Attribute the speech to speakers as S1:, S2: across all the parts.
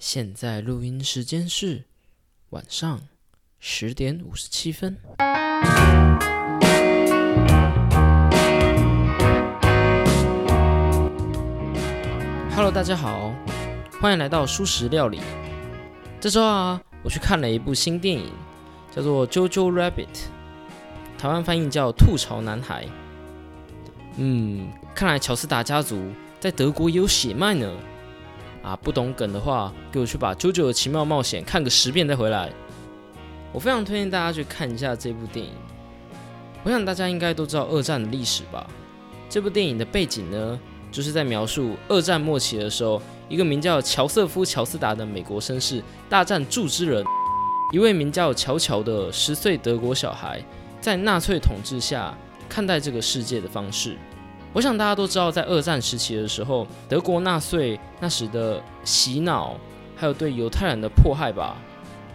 S1: 现在录音时间是晚上十点五十七分。Hello，大家好，欢迎来到舒食料理。这周啊，我去看了一部新电影，叫做《JoJo Rabbit》，台湾翻译叫《吐槽男孩》。嗯，看来乔斯达家族在德国也有血脉呢。啊，不懂梗的话，给我去把《JoJo 的奇妙冒险》看个十遍再回来。我非常推荐大家去看一下这部电影。我想大家应该都知道二战的历史吧？这部电影的背景呢，就是在描述二战末期的时候，一个名叫乔瑟夫·乔斯达的美国绅士大战柱之人，一位名叫乔乔的十岁德国小孩，在纳粹统治下看待这个世界的方式。我想大家都知道，在二战时期的时候，德国纳粹那时的洗脑，还有对犹太人的迫害吧。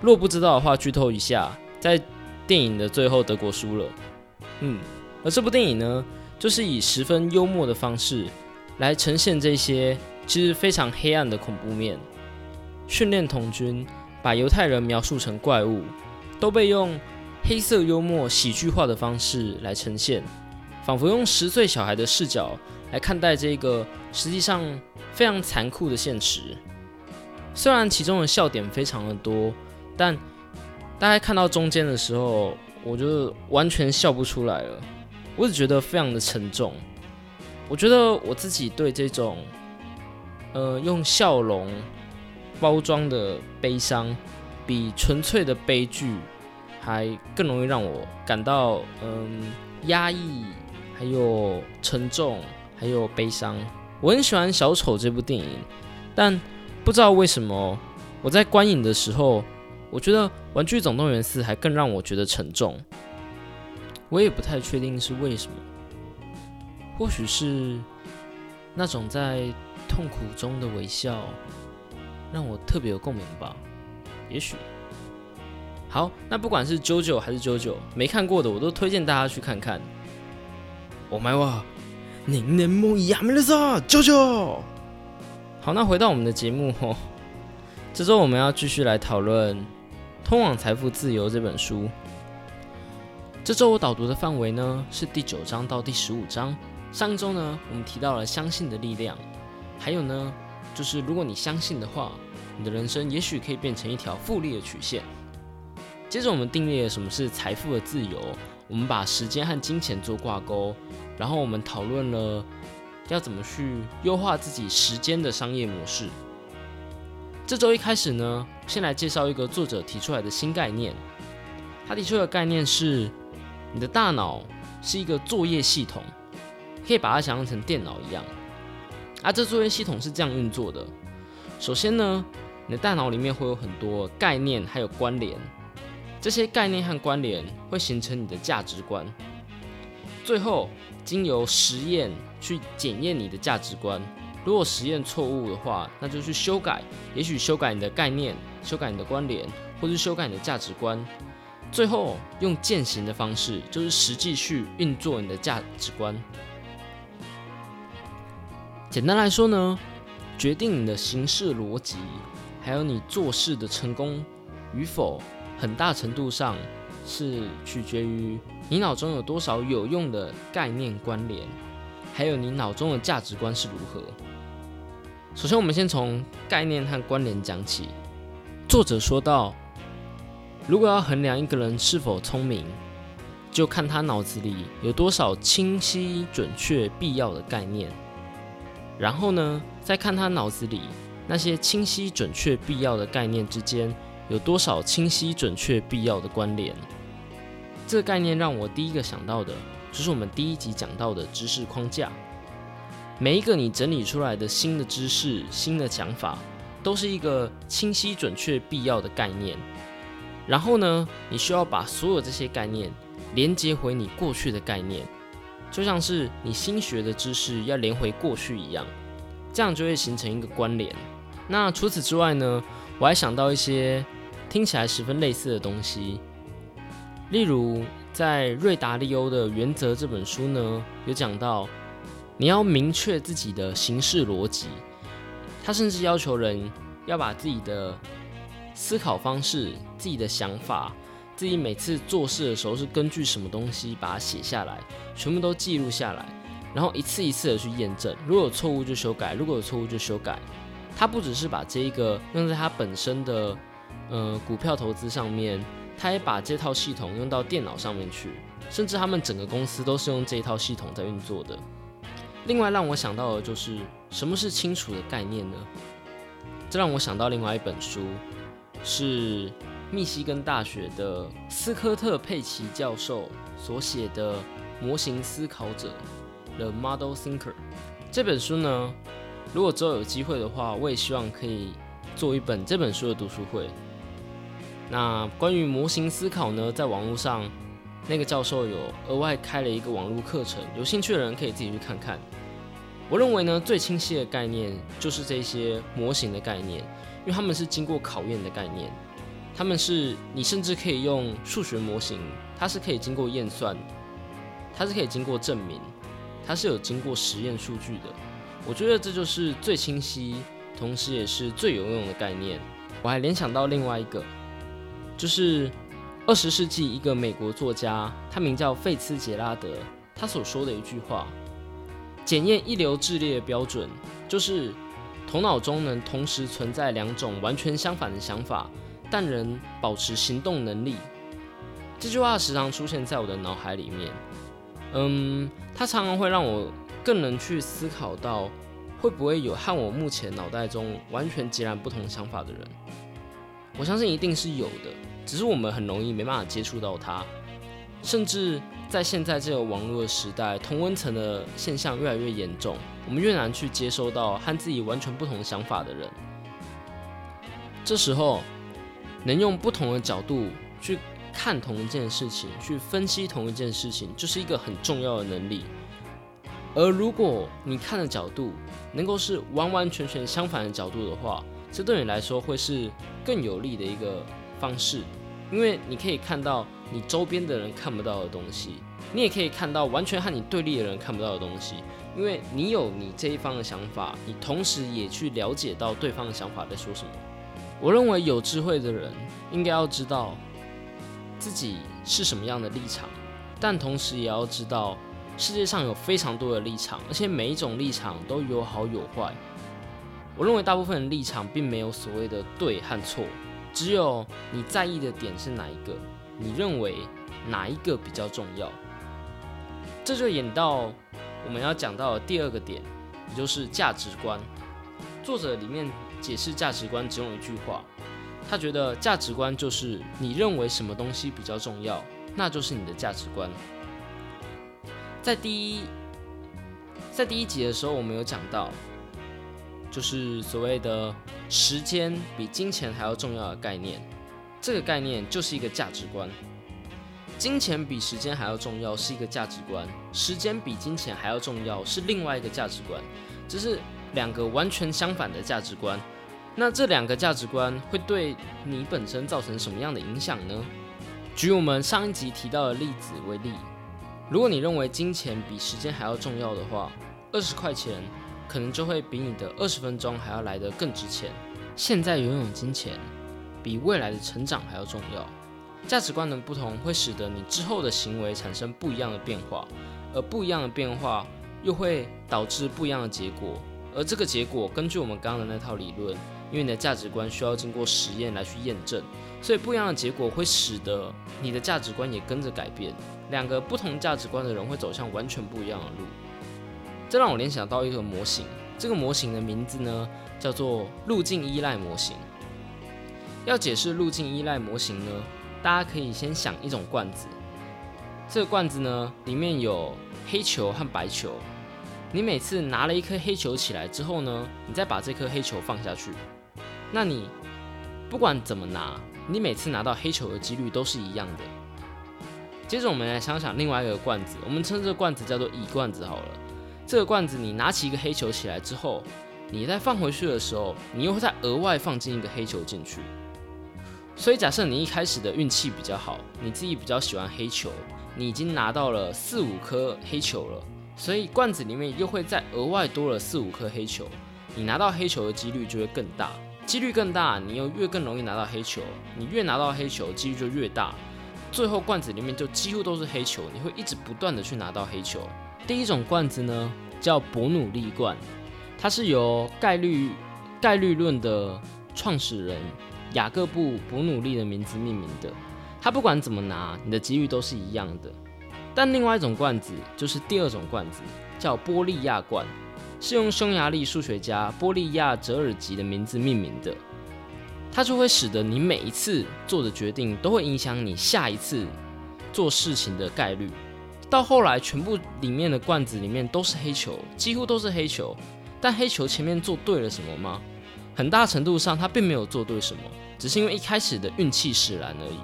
S1: 若不知道的话，剧透一下，在电影的最后，德国输了。嗯，而这部电影呢，就是以十分幽默的方式来呈现这些其实非常黑暗的恐怖面。训练童军把犹太人描述成怪物，都被用黑色幽默、喜剧化的方式来呈现。仿佛用十岁小孩的视角来看待这个实际上非常残酷的现实。虽然其中的笑点非常的多，但大概看到中间的时候，我就完全笑不出来了。我只觉得非常的沉重。我觉得我自己对这种呃用笑容包装的悲伤，比纯粹的悲剧还更容易让我感到嗯压抑。还有沉重，还有悲伤。我很喜欢《小丑》这部电影，但不知道为什么我在观影的时候，我觉得《玩具总动员四》还更让我觉得沉重。我也不太确定是为什么，或许是那种在痛苦中的微笑，让我特别有共鸣吧。也许。好，那不管是九九还是九九，没看过的我都推荐大家去看看。我买哇，您的梦亚美了啥？舅舅，好，那回到我们的节目哦。这周我们要继续来讨论《通往财富自由》这本书。这周我导读的范围呢是第九章到第十五章。上周呢，我们提到了相信的力量，还有呢，就是如果你相信的话，你的人生也许可以变成一条复利的曲线。接着我们定义了什么是财富的自由。我们把时间和金钱做挂钩，然后我们讨论了要怎么去优化自己时间的商业模式。这周一开始呢，先来介绍一个作者提出来的新概念。他提出的概念是，你的大脑是一个作业系统，可以把它想象成电脑一样。啊，这作业系统是这样运作的：首先呢，你的大脑里面会有很多概念还有关联。这些概念和关联会形成你的价值观，最后经由实验去检验你的价值观。如果实验错误的话，那就去修改，也许修改你的概念，修改你的关联，或是修改你的价值观。最后用践行的方式，就是实际去运作你的价值观。简单来说呢，决定你的行事逻辑，还有你做事的成功与否。很大程度上是取决于你脑中有多少有用的概念关联，还有你脑中的价值观是如何。首先，我们先从概念和关联讲起。作者说到，如果要衡量一个人是否聪明，就看他脑子里有多少清晰、准确、必要的概念，然后呢，再看他脑子里那些清晰、准确、必要的概念之间。有多少清晰、准确、必要的关联？这个概念让我第一个想到的，就是我们第一集讲到的知识框架。每一个你整理出来的新的知识、新的想法，都是一个清晰、准确、必要的概念。然后呢，你需要把所有这些概念连接回你过去的概念，就像是你新学的知识要连回过去一样，这样就会形成一个关联。那除此之外呢，我还想到一些。听起来十分类似的东西，例如在瑞达利欧的原则这本书呢，有讲到你要明确自己的行事逻辑。他甚至要求人要把自己的思考方式、自己的想法、自己每次做事的时候是根据什么东西把它写下来，全部都记录下来，然后一次一次的去验证，如果有错误就修改，如果有错误就修改。他不只是把这一个用在他本身的呃股票投资上面，他也把这套系统用到电脑上面去，甚至他们整个公司都是用这一套系统在运作的。另外让我想到的就是什么是清楚的概念呢？这让我想到另外一本书，是密西根大学的斯科特佩奇教授所写的《模型思考者》The Model Thinker 这本书呢。如果之后有机会的话，我也希望可以做一本这本书的读书会。那关于模型思考呢，在网络上那个教授有额外开了一个网络课程，有兴趣的人可以自己去看看。我认为呢，最清晰的概念就是这些模型的概念，因为他们是经过考验的概念，他们是你甚至可以用数学模型，它是可以经过验算，它是可以经过证明，它是有经过实验数据的。我觉得这就是最清晰，同时也是最有用的概念。我还联想到另外一个，就是二十世纪一个美国作家，他名叫费茨杰拉德，他所说的一句话：检验一流智力的标准，就是头脑中能同时存在两种完全相反的想法，但仍保持行动能力。这句话时常出现在我的脑海里面，嗯，它常常会让我。更能去思考到，会不会有和我目前脑袋中完全截然不同想法的人？我相信一定是有的，只是我们很容易没办法接触到它。甚至在现在这个网络的时代，同温层的现象越来越严重，我们越难去接收到和自己完全不同想法的人。这时候，能用不同的角度去看同一件事情，去分析同一件事情，就是一个很重要的能力。而如果你看的角度能够是完完全全相反的角度的话，这对你来说会是更有利的一个方式，因为你可以看到你周边的人看不到的东西，你也可以看到完全和你对立的人看不到的东西，因为你有你这一方的想法，你同时也去了解到对方的想法在说什么。我认为有智慧的人应该要知道自己是什么样的立场，但同时也要知道。世界上有非常多的立场，而且每一种立场都有好有坏。我认为大部分的立场并没有所谓的对和错，只有你在意的点是哪一个，你认为哪一个比较重要。这就引到我们要讲到的第二个点，也就是价值观。作者里面解释价值观只用一句话，他觉得价值观就是你认为什么东西比较重要，那就是你的价值观。在第一，在第一集的时候，我们有讲到，就是所谓的时间比金钱还要重要的概念。这个概念就是一个价值观。金钱比时间还要重要是一个价值观，时间比金钱还要重要是另外一个价值观。这是两个完全相反的价值观。那这两个价值观会对你本身造成什么样的影响呢？举我们上一集提到的例子为例。如果你认为金钱比时间还要重要的话，二十块钱可能就会比你的二十分钟还要来得更值钱。现在拥有金钱比未来的成长还要重要。价值观的不同会使得你之后的行为产生不一样的变化，而不一样的变化又会导致不一样的结果。而这个结果，根据我们刚刚的那套理论，因为你的价值观需要经过实验来去验证，所以不一样的结果会使得你的价值观也跟着改变。两个不同价值观的人会走向完全不一样的路，这让我联想到一个模型。这个模型的名字呢，叫做路径依赖模型。要解释路径依赖模型呢，大家可以先想一种罐子。这个罐子呢，里面有黑球和白球。你每次拿了一颗黑球起来之后呢，你再把这颗黑球放下去。那你不管怎么拿，你每次拿到黑球的几率都是一样的。接着我们来想想另外一个罐子，我们称这个罐子叫做乙罐子好了。这个罐子你拿起一个黑球起来之后，你再放回去的时候，你又会再额外放进一个黑球进去。所以假设你一开始的运气比较好，你自己比较喜欢黑球，你已经拿到了四五颗黑球了，所以罐子里面又会再额外多了四五颗黑球，你拿到黑球的几率就会更大。几率更大，你又越更容易拿到黑球。你越拿到黑球，几率就越大。最后罐子里面就几乎都是黑球，你会一直不断的去拿到黑球。第一种罐子呢，叫伯努利罐，它是由概率概率论的创始人雅各布·伯努利的名字命名的。它不管怎么拿，你的几率都是一样的。但另外一种罐子就是第二种罐子，叫波利亚罐，是用匈牙利数学家波利亚泽尔吉的名字命名的。它就会使得你每一次做的决定都会影响你下一次做事情的概率。到后来，全部里面的罐子里面都是黑球，几乎都是黑球。但黑球前面做对了什么吗？很大程度上，它并没有做对什么，只是因为一开始的运气使然而已。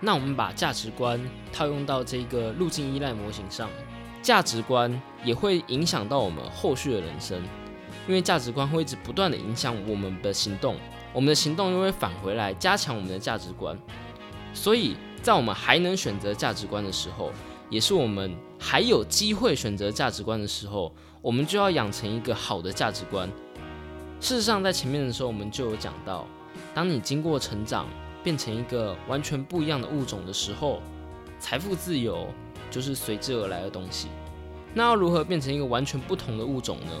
S1: 那我们把价值观套用到这个路径依赖模型上，价值观也会影响到我们后续的人生，因为价值观会一直不断的影响我们的行动。我们的行动又会返回来加强我们的价值观，所以在我们还能选择价值观的时候，也是我们还有机会选择价值观的时候，我们就要养成一个好的价值观。事实上，在前面的时候我们就有讲到，当你经过成长，变成一个完全不一样的物种的时候，财富自由就是随之而来的东西。那要如何变成一个完全不同的物种呢？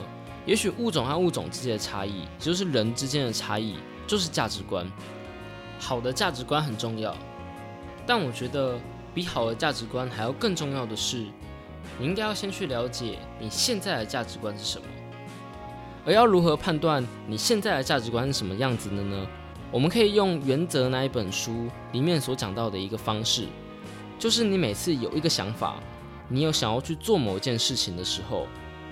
S1: 也许物种和物种之间的差异，就是人之间的差异。就是价值观，好的价值观很重要，但我觉得比好的价值观还要更重要的是，你应该要先去了解你现在的价值观是什么。而要如何判断你现在的价值观是什么样子的呢？我们可以用《原则》那一本书里面所讲到的一个方式，就是你每次有一个想法，你有想要去做某一件事情的时候，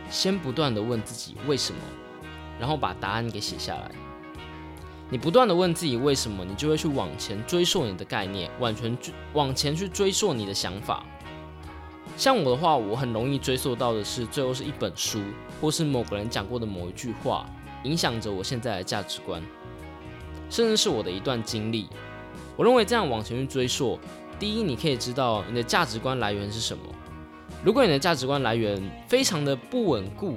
S1: 先不断的问自己为什么，然后把答案给写下来。你不断的问自己为什么，你就会去往前追溯你的概念，往前追往前去追溯你的想法。像我的话，我很容易追溯到的是最后是一本书，或是某个人讲过的某一句话，影响着我现在的价值观，甚至是我的一段经历。我认为这样往前去追溯，第一，你可以知道你的价值观来源是什么。如果你的价值观来源非常的不稳固，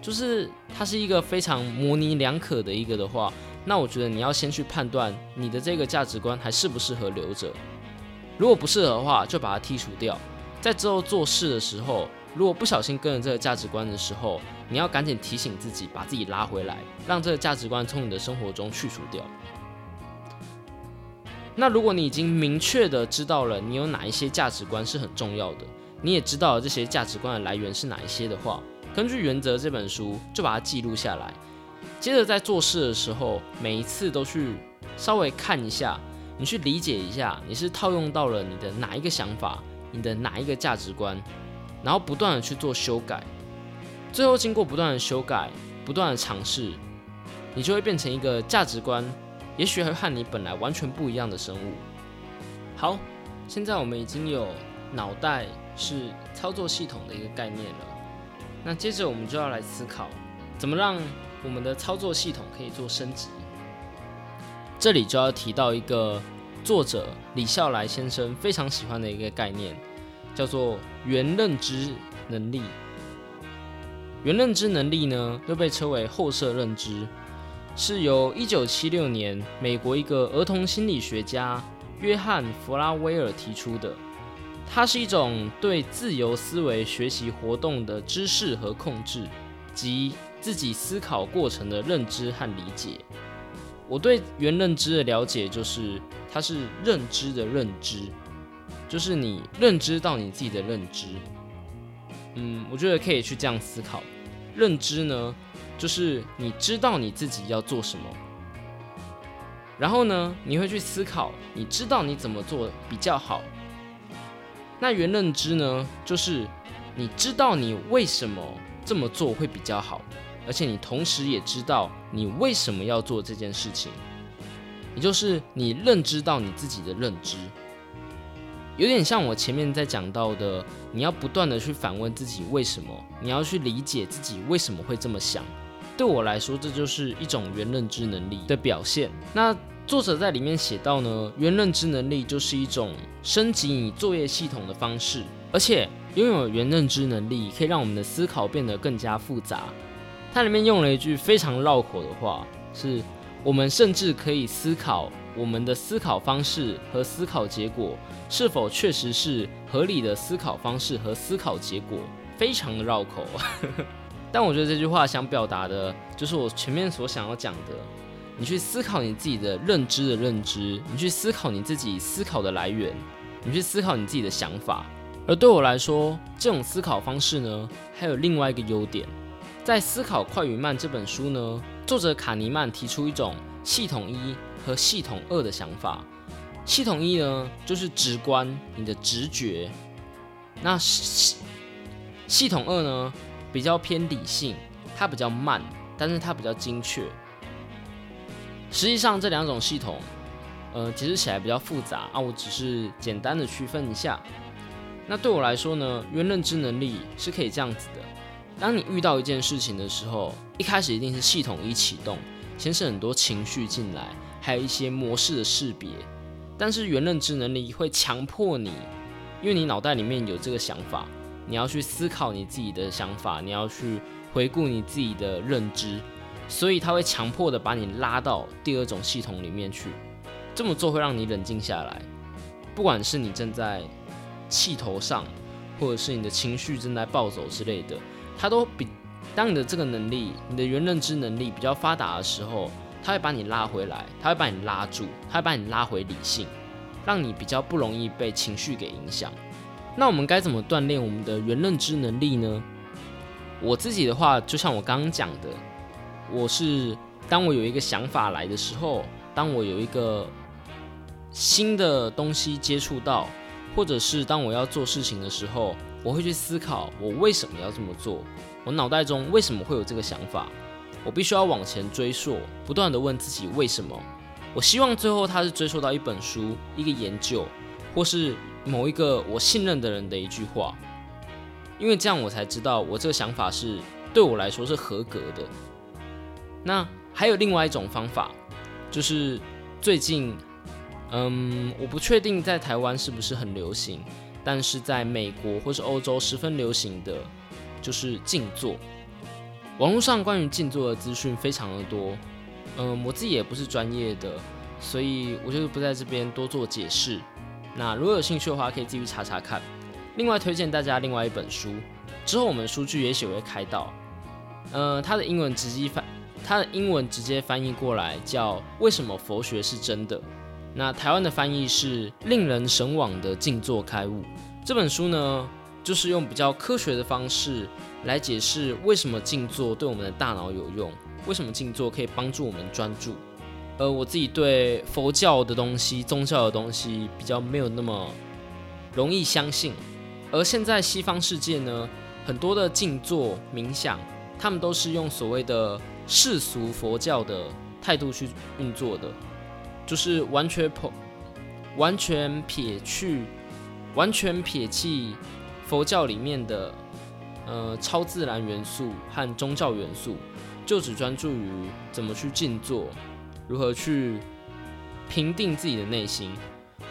S1: 就是它是一个非常模棱两可的一个的话。那我觉得你要先去判断你的这个价值观还适不适合留着，如果不适合的话，就把它剔除掉。在之后做事的时候，如果不小心跟了这个价值观的时候，你要赶紧提醒自己，把自己拉回来，让这个价值观从你的生活中去除掉。那如果你已经明确的知道了你有哪一些价值观是很重要的，你也知道了这些价值观的来源是哪一些的话，根据《原则》这本书就把它记录下来。接着在做事的时候，每一次都去稍微看一下，你去理解一下，你是套用到了你的哪一个想法，你的哪一个价值观，然后不断的去做修改，最后经过不断的修改、不断的尝试，你就会变成一个价值观，也许会和你本来完全不一样的生物。好，现在我们已经有脑袋是操作系统的一个概念了，那接着我们就要来思考，怎么让我们的操作系统可以做升级，这里就要提到一个作者李笑来先生非常喜欢的一个概念，叫做原认知能力。原认知能力呢，又被称为后设认知，是由一九七六年美国一个儿童心理学家约翰弗拉威尔提出的。它是一种对自由思维学习活动的知识和控制，及。自己思考过程的认知和理解，我对原认知的了解就是，它是认知的认知，就是你认知到你自己的认知。嗯，我觉得可以去这样思考，认知呢，就是你知道你自己要做什么，然后呢，你会去思考，你知道你怎么做比较好。那原认知呢，就是你知道你为什么这么做会比较好。而且你同时也知道你为什么要做这件事情，也就是你认知到你自己的认知，有点像我前面在讲到的，你要不断的去反问自己为什么，你要去理解自己为什么会这么想。对我来说，这就是一种原认知能力的表现。那作者在里面写到呢，原认知能力就是一种升级你作业系统的方式，而且拥有原认知能力可以让我们的思考变得更加复杂。它里面用了一句非常绕口的话，是我们甚至可以思考我们的思考方式和思考结果是否确实是合理的思考方式和思考结果，非常的绕口。但我觉得这句话想表达的就是我前面所想要讲的：你去思考你自己的认知的认知，你去思考你自己思考的来源，你去思考你自己的想法。而对我来说，这种思考方式呢，还有另外一个优点，在《思考快与慢》这本书呢，作者卡尼曼提出一种系统一和系统二的想法。系统一呢，就是直观，你的直觉；那系系统二呢，比较偏理性，它比较慢，但是它比较精确。实际上，这两种系统，呃，解释起来比较复杂啊，我只是简单的区分一下。那对我来说呢，原认知能力是可以这样子的：当你遇到一件事情的时候，一开始一定是系统一启动，先是很多情绪进来，还有一些模式的识别。但是原认知能力会强迫你，因为你脑袋里面有这个想法，你要去思考你自己的想法，你要去回顾你自己的认知，所以它会强迫的把你拉到第二种系统里面去。这么做会让你冷静下来，不管是你正在。气头上，或者是你的情绪正在暴走之类的，它都比当你的这个能力，你的原认知能力比较发达的时候，它会把你拉回来，它会把你拉住，它会把你拉回理性，让你比较不容易被情绪给影响。那我们该怎么锻炼我们的原认知能力呢？我自己的话，就像我刚刚讲的，我是当我有一个想法来的时候，当我有一个新的东西接触到。或者是当我要做事情的时候，我会去思考我为什么要这么做，我脑袋中为什么会有这个想法，我必须要往前追溯，不断的问自己为什么。我希望最后他是追溯到一本书、一个研究，或是某一个我信任的人的一句话，因为这样我才知道我这个想法是对我来说是合格的。那还有另外一种方法，就是最近。嗯，我不确定在台湾是不是很流行，但是在美国或是欧洲十分流行的就是静坐。网络上关于静坐的资讯非常的多，嗯，我自己也不是专业的，所以我就不在这边多做解释。那如果有兴趣的话，可以继续查查看。另外推荐大家另外一本书，之后我们书剧也许会开到，呃，它的英文直接翻，它的英文直接翻译过来叫《为什么佛学是真的》。那台湾的翻译是《令人神往的静坐开悟》这本书呢，就是用比较科学的方式来解释为什么静坐对我们的大脑有用，为什么静坐可以帮助我们专注。而我自己对佛教的东西、宗教的东西比较没有那么容易相信，而现在西方世界呢，很多的静坐冥想，他们都是用所谓的世俗佛教的态度去运作的。就是完全破，完全撇去，完全撇弃佛教里面的呃超自然元素和宗教元素，就只专注于怎么去静坐，如何去平定自己的内心。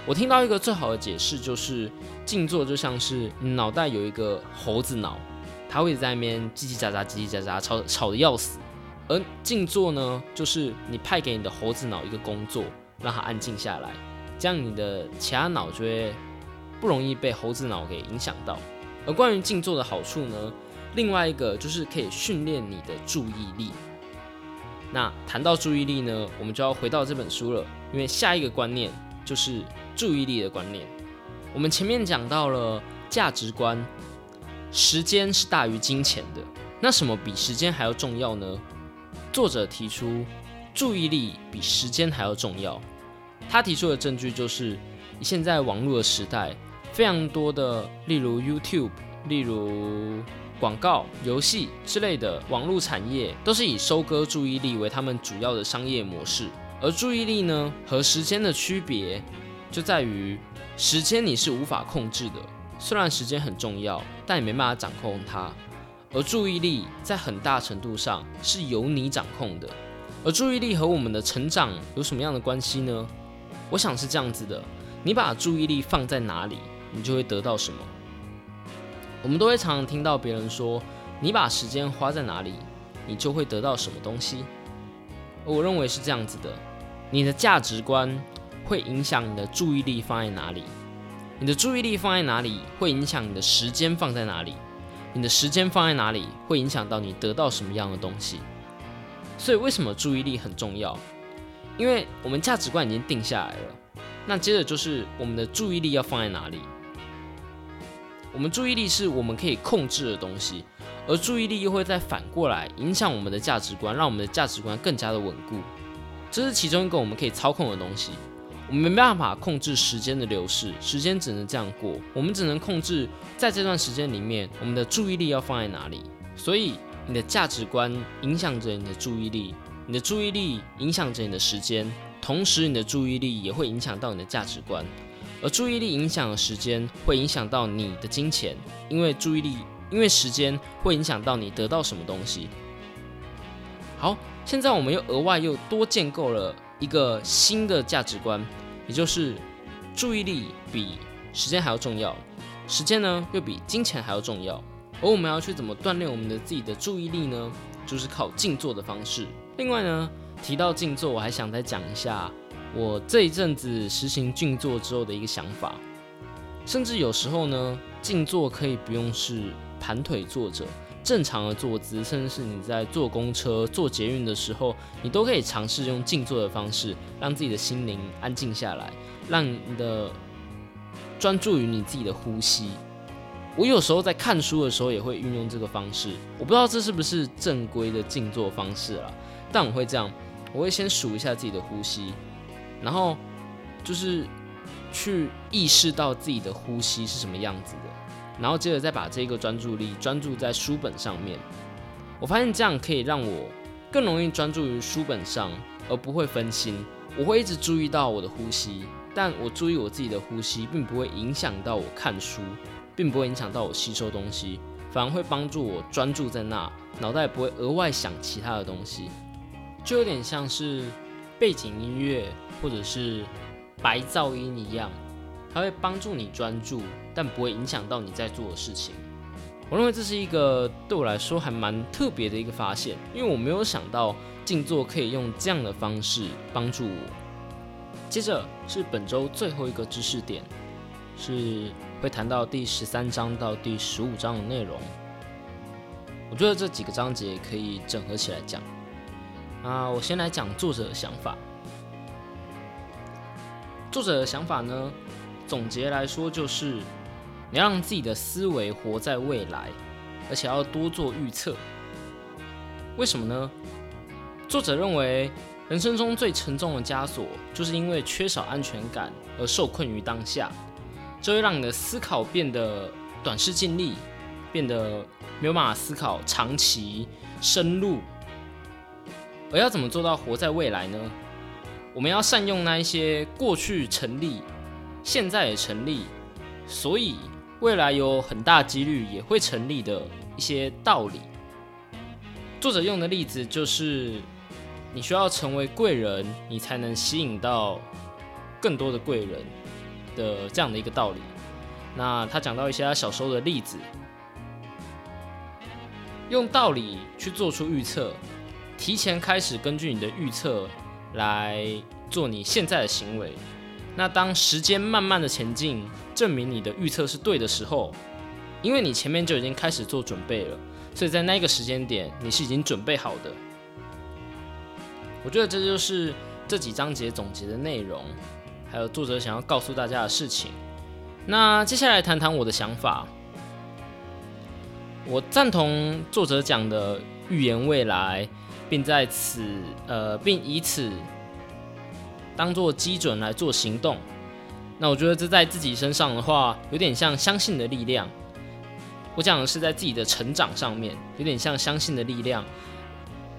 S1: 我听到一个最好的解释，就是静坐就像是脑袋有一个猴子脑，它会在那边叽叽喳喳、叽叽喳喳，吵吵的要死。而静坐呢，就是你派给你的猴子脑一个工作。让它安静下来，这样你的其他脑就会不容易被猴子脑给影响到。而关于静坐的好处呢，另外一个就是可以训练你的注意力。那谈到注意力呢，我们就要回到这本书了，因为下一个观念就是注意力的观念。我们前面讲到了价值观，时间是大于金钱的。那什么比时间还要重要呢？作者提出，注意力比时间还要重要。他提出的证据就是，现在网络的时代，非常多的，例如 YouTube，例如广告、游戏之类的网络产业，都是以收割注意力为他们主要的商业模式。而注意力呢，和时间的区别，就在于时间你是无法控制的，虽然时间很重要，但你没办法掌控它。而注意力在很大程度上是由你掌控的。而注意力和我们的成长有什么样的关系呢？我想是这样子的，你把注意力放在哪里，你就会得到什么。我们都会常常听到别人说，你把时间花在哪里，你就会得到什么东西。我认为是这样子的：你的价值观会影响你的注意力放在哪里，你的注意力放在哪里，会影响你的时间放在哪里，你的时间放在哪里，会影响到你得到什么样的东西。所以，为什么注意力很重要？因为我们价值观已经定下来了。那接着就是我们的注意力要放在哪里？我们注意力是我们可以控制的东西，而注意力又会再反过来影响我们的价值观，让我们的价值观更加的稳固。这是其中一个我们可以操控的东西。我们没办法控制时间的流逝，时间只能这样过。我们只能控制在这段时间里面，我们的注意力要放在哪里。所以，你的价值观影响着你的注意力，你的注意力影响着你的时间。同时，你的注意力也会影响到你的价值观，而注意力影响的时间会影响到你的金钱，因为注意力，因为时间会影响到你得到什么东西。好，现在我们又额外又多建构了一个新的价值观，也就是注意力比时间还要重要，时间呢又比金钱还要重要。而我们要去怎么锻炼我们的自己的注意力呢？就是靠静坐的方式。另外呢？提到静坐，我还想再讲一下我这一阵子实行静坐之后的一个想法。甚至有时候呢，静坐可以不用是盘腿坐着，正常的坐姿，甚至是你在坐公车、坐捷运的时候，你都可以尝试用静坐的方式，让自己的心灵安静下来，让你的专注于你自己的呼吸。我有时候在看书的时候也会运用这个方式，我不知道这是不是正规的静坐方式了，但我会这样。我会先数一下自己的呼吸，然后就是去意识到自己的呼吸是什么样子的，然后接着再把这个专注力专注在书本上面。我发现这样可以让我更容易专注于书本上，而不会分心。我会一直注意到我的呼吸，但我注意我自己的呼吸，并不会影响到我看书，并不会影响到我吸收东西，反而会帮助我专注在那，脑袋不会额外想其他的东西。就有点像是背景音乐或者是白噪音一样，它会帮助你专注，但不会影响到你在做的事情。我认为这是一个对我来说还蛮特别的一个发现，因为我没有想到静坐可以用这样的方式帮助我。接着是本周最后一个知识点，是会谈到第十三章到第十五章的内容。我觉得这几个章节可以整合起来讲。啊，我先来讲作者的想法。作者的想法呢，总结来说就是，你要让自己的思维活在未来，而且要多做预测。为什么呢？作者认为，人生中最沉重的枷锁，就是因为缺少安全感而受困于当下，这会让你的思考变得短视尽力，变得没有办法思考长期深入。而要怎么做到活在未来呢？我们要善用那一些过去成立、现在也成立，所以未来有很大几率也会成立的一些道理。作者用的例子就是，你需要成为贵人，你才能吸引到更多的贵人的这样的一个道理。那他讲到一些他小时候的例子，用道理去做出预测。提前开始根据你的预测来做你现在的行为，那当时间慢慢的前进，证明你的预测是对的时候，因为你前面就已经开始做准备了，所以在那个时间点你是已经准备好的。我觉得这就是这几章节总结的内容，还有作者想要告诉大家的事情。那接下来谈谈我的想法，我赞同作者讲的预言未来。并在此，呃，并以此当做基准来做行动。那我觉得这在自己身上的话，有点像相信的力量。我讲的是在自己的成长上面，有点像相信的力量，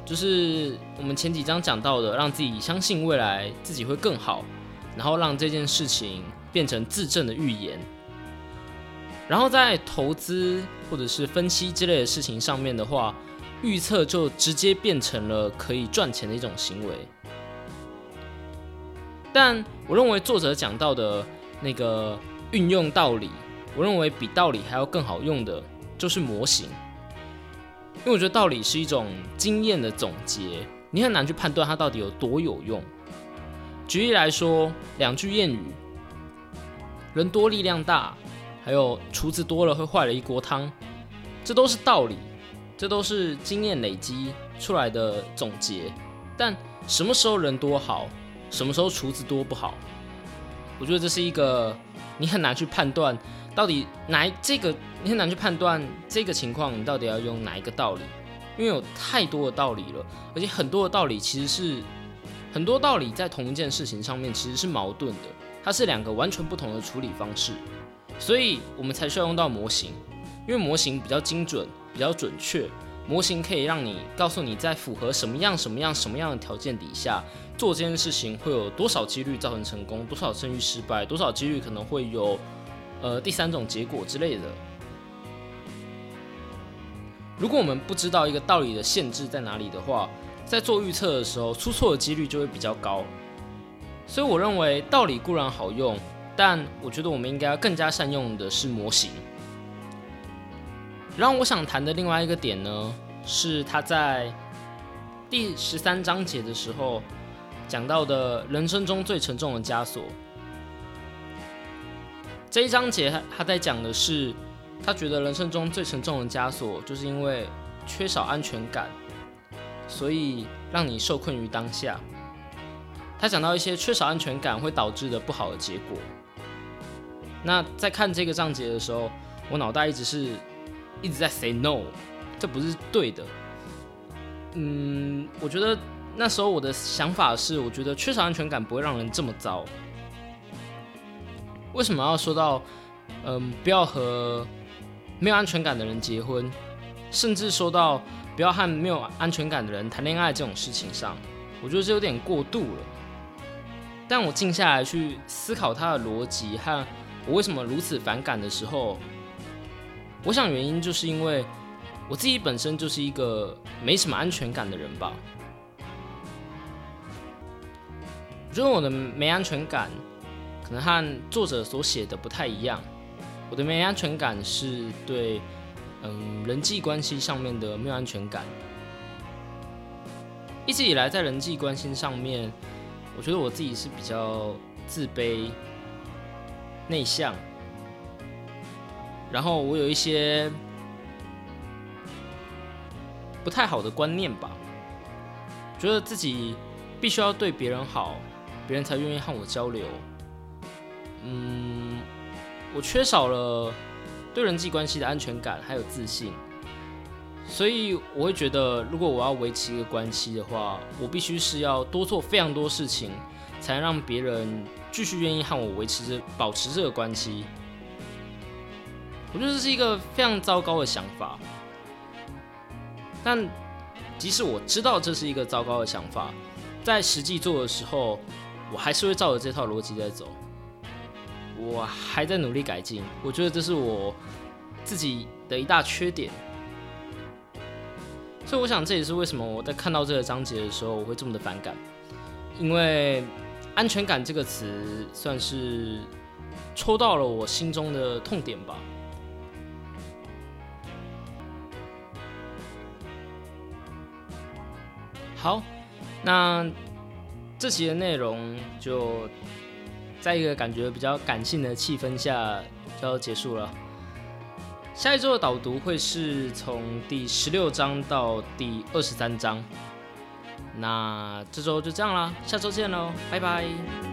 S1: 就是我们前几章讲到的，让自己相信未来自己会更好，然后让这件事情变成自证的预言。然后在投资或者是分析之类的事情上面的话。预测就直接变成了可以赚钱的一种行为，但我认为作者讲到的那个运用道理，我认为比道理还要更好用的就是模型，因为我觉得道理是一种经验的总结，你很难去判断它到底有多有用。举例来说，两句谚语：人多力量大，还有厨子多了会坏了一锅汤，这都是道理，这都是经验累积出来的总结。但什么时候人多好，什么时候厨子多不好？我觉得这是一个你很难去判断，到底哪这个你很难去判断这个情况，你到底要用哪一个道理？因为有太多的道理了，而且很多的道理其实是很多道理在同一件事情上面其实是矛盾的，它是两个完全不同的处理方式，所以我们才需要用到模型，因为模型比较精准，比较准确。模型可以让你告诉你在符合什么样、什么样、什么样的条件底下做这件事情会有多少几率造成成功，多少胜率失败，多少几率可能会有呃第三种结果之类的。如果我们不知道一个道理的限制在哪里的话，在做预测的时候出错的几率就会比较高。所以我认为道理固然好用，但我觉得我们应该要更加善用的是模型。然后我想谈的另外一个点呢，是他在第十三章节的时候讲到的人生中最沉重的枷锁。这一章节他他在讲的是，他觉得人生中最沉重的枷锁，就是因为缺少安全感，所以让你受困于当下。他讲到一些缺少安全感会导致的不好的结果。那在看这个章节的时候，我脑袋一直是。一直在 say no，这不是对的。嗯，我觉得那时候我的想法是，我觉得缺少安全感不会让人这么糟。为什么要说到，嗯，不要和没有安全感的人结婚，甚至说到不要和没有安全感的人谈恋爱这种事情上？我觉得这有点过度了。但我静下来去思考他的逻辑和我为什么如此反感的时候。我想原因就是因为我自己本身就是一个没什么安全感的人吧。我觉得我的没安全感可能和作者所写的不太一样。我的没安全感是对嗯人际关系上面的没有安全感。一直以来在人际关系上面，我觉得我自己是比较自卑、内向。然后我有一些不太好的观念吧，觉得自己必须要对别人好，别人才愿意和我交流。嗯，我缺少了对人际关系的安全感还有自信，所以我会觉得，如果我要维持一个关系的话，我必须是要多做非常多事情，才能让别人继续愿意和我维持着保持这个关系。我觉得这是一个非常糟糕的想法，但即使我知道这是一个糟糕的想法，在实际做的时候，我还是会照着这套逻辑在走。我还在努力改进，我觉得这是我自己的一大缺点。所以我想这也是为什么我在看到这个章节的时候，我会这么的反感，因为“安全感”这个词算是戳到了我心中的痛点吧。好，那这期的内容就在一个感觉比较感性的气氛下就要结束了。下一周的导读会是从第十六章到第二十三章。那这周就这样啦，下周见喽，拜拜。